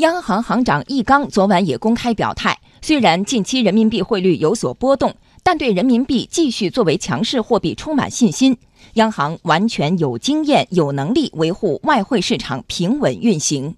央行行长易纲昨晚也公开表态虽然近期人民币汇率有所波动但对人民币继续作为强势货币充满信心。央行完全有经验有能力维护外汇市场平稳运行。